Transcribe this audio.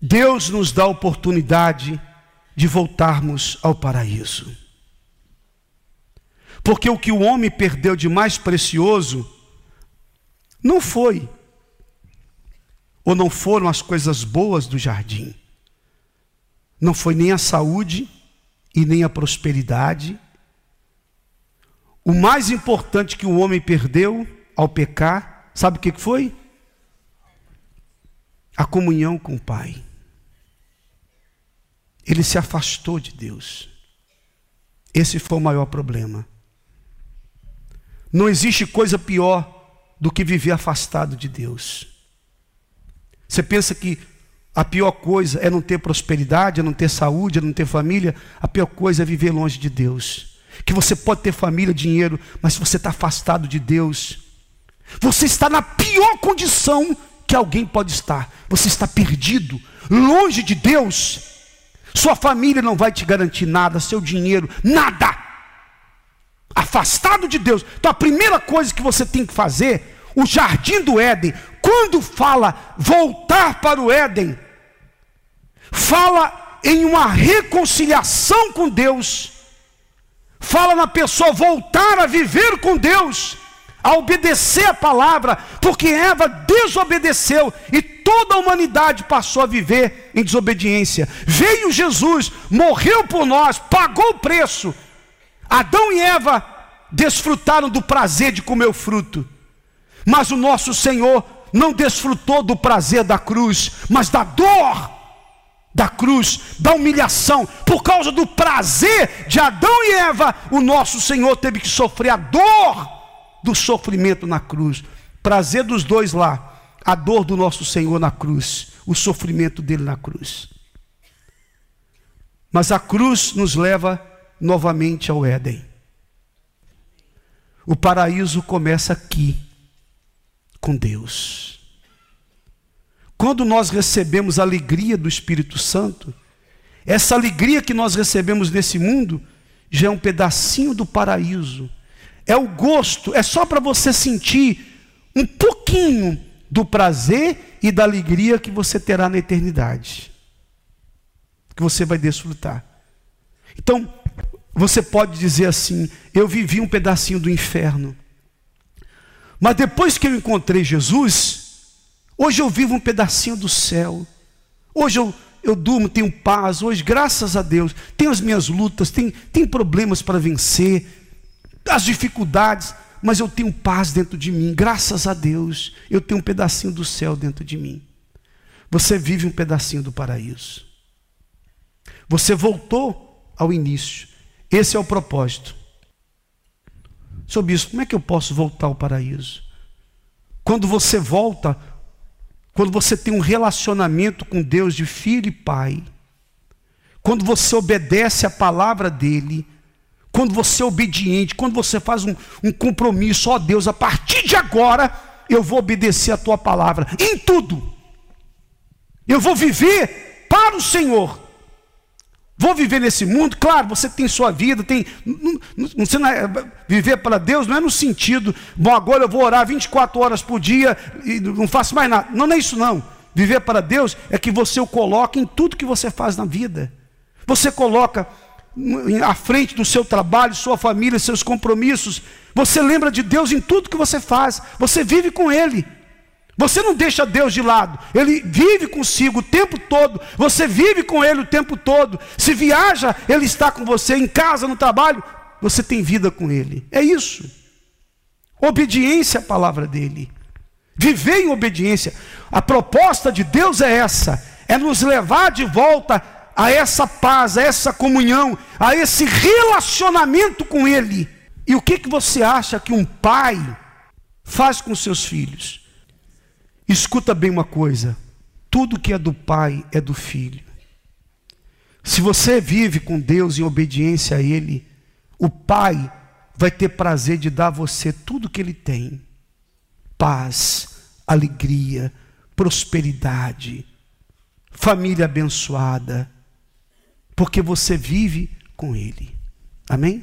Deus nos dá a oportunidade de voltarmos ao paraíso. Porque o que o homem perdeu de mais precioso não foi, ou não foram as coisas boas do jardim, não foi nem a saúde e nem a prosperidade. O mais importante que o homem perdeu ao pecar, sabe o que foi? A comunhão com o Pai. Ele se afastou de Deus. Esse foi o maior problema. Não existe coisa pior do que viver afastado de Deus. Você pensa que a pior coisa é não ter prosperidade, é não ter saúde, é não ter família? A pior coisa é viver longe de Deus. Que você pode ter família, dinheiro, mas se você está afastado de Deus, você está na pior condição que alguém pode estar. Você está perdido, longe de Deus. Sua família não vai te garantir nada, seu dinheiro, nada. Afastado de Deus. Então a primeira coisa que você tem que fazer, o jardim do Éden, quando fala voltar para o Éden, fala em uma reconciliação com Deus, fala na pessoa voltar a viver com Deus, a obedecer a palavra, porque Eva desobedeceu e toda a humanidade passou a viver em desobediência. Veio Jesus, morreu por nós, pagou o preço. Adão e Eva desfrutaram do prazer de comer o fruto, mas o nosso Senhor não desfrutou do prazer da cruz, mas da dor da cruz, da humilhação, por causa do prazer de Adão e Eva, o nosso Senhor teve que sofrer a dor do sofrimento na cruz. Prazer dos dois lá, a dor do nosso Senhor na cruz, o sofrimento dele na cruz. Mas a cruz nos leva novamente ao Éden. O paraíso começa aqui, com Deus. Quando nós recebemos a alegria do Espírito Santo, essa alegria que nós recebemos nesse mundo já é um pedacinho do paraíso. É o gosto, é só para você sentir um pouquinho do prazer e da alegria que você terá na eternidade, que você vai desfrutar. Então, você pode dizer assim: eu vivi um pedacinho do inferno, mas depois que eu encontrei Jesus, hoje eu vivo um pedacinho do céu. Hoje eu, eu durmo, tenho paz. Hoje, graças a Deus, tenho as minhas lutas, tenho, tenho problemas para vencer, as dificuldades mas eu tenho paz dentro de mim, graças a Deus, eu tenho um pedacinho do céu dentro de mim. Você vive um pedacinho do paraíso. Você voltou ao início. Esse é o propósito. Seu bispo, como é que eu posso voltar ao paraíso? Quando você volta, quando você tem um relacionamento com Deus de filho e pai, quando você obedece a palavra dele, quando você é obediente, quando você faz um, um compromisso, ó Deus, a partir de agora eu vou obedecer a tua palavra em tudo. Eu vou viver para o Senhor. Vou viver nesse mundo, claro, você tem sua vida, tem. Você não é, viver para Deus não é no sentido, bom, agora eu vou orar 24 horas por dia e não faço mais nada. Não, não é isso não. Viver para Deus é que você o coloca em tudo que você faz na vida. Você coloca à frente do seu trabalho, sua família, seus compromissos. Você lembra de Deus em tudo que você faz. Você vive com Ele. Você não deixa Deus de lado. Ele vive consigo o tempo todo. Você vive com Ele o tempo todo. Se viaja, Ele está com você. Em casa, no trabalho, você tem vida com Ele. É isso. Obediência à palavra dEle. Viver em obediência. A proposta de Deus é essa: é nos levar de volta a essa paz, a essa comunhão, a esse relacionamento com Ele. E o que, que você acha que um pai faz com seus filhos? Escuta bem uma coisa: tudo que é do pai é do filho. Se você vive com Deus em obediência a Ele, o pai vai ter prazer de dar a você tudo que Ele tem: paz, alegria, prosperidade, família abençoada porque você vive com Ele. Amém?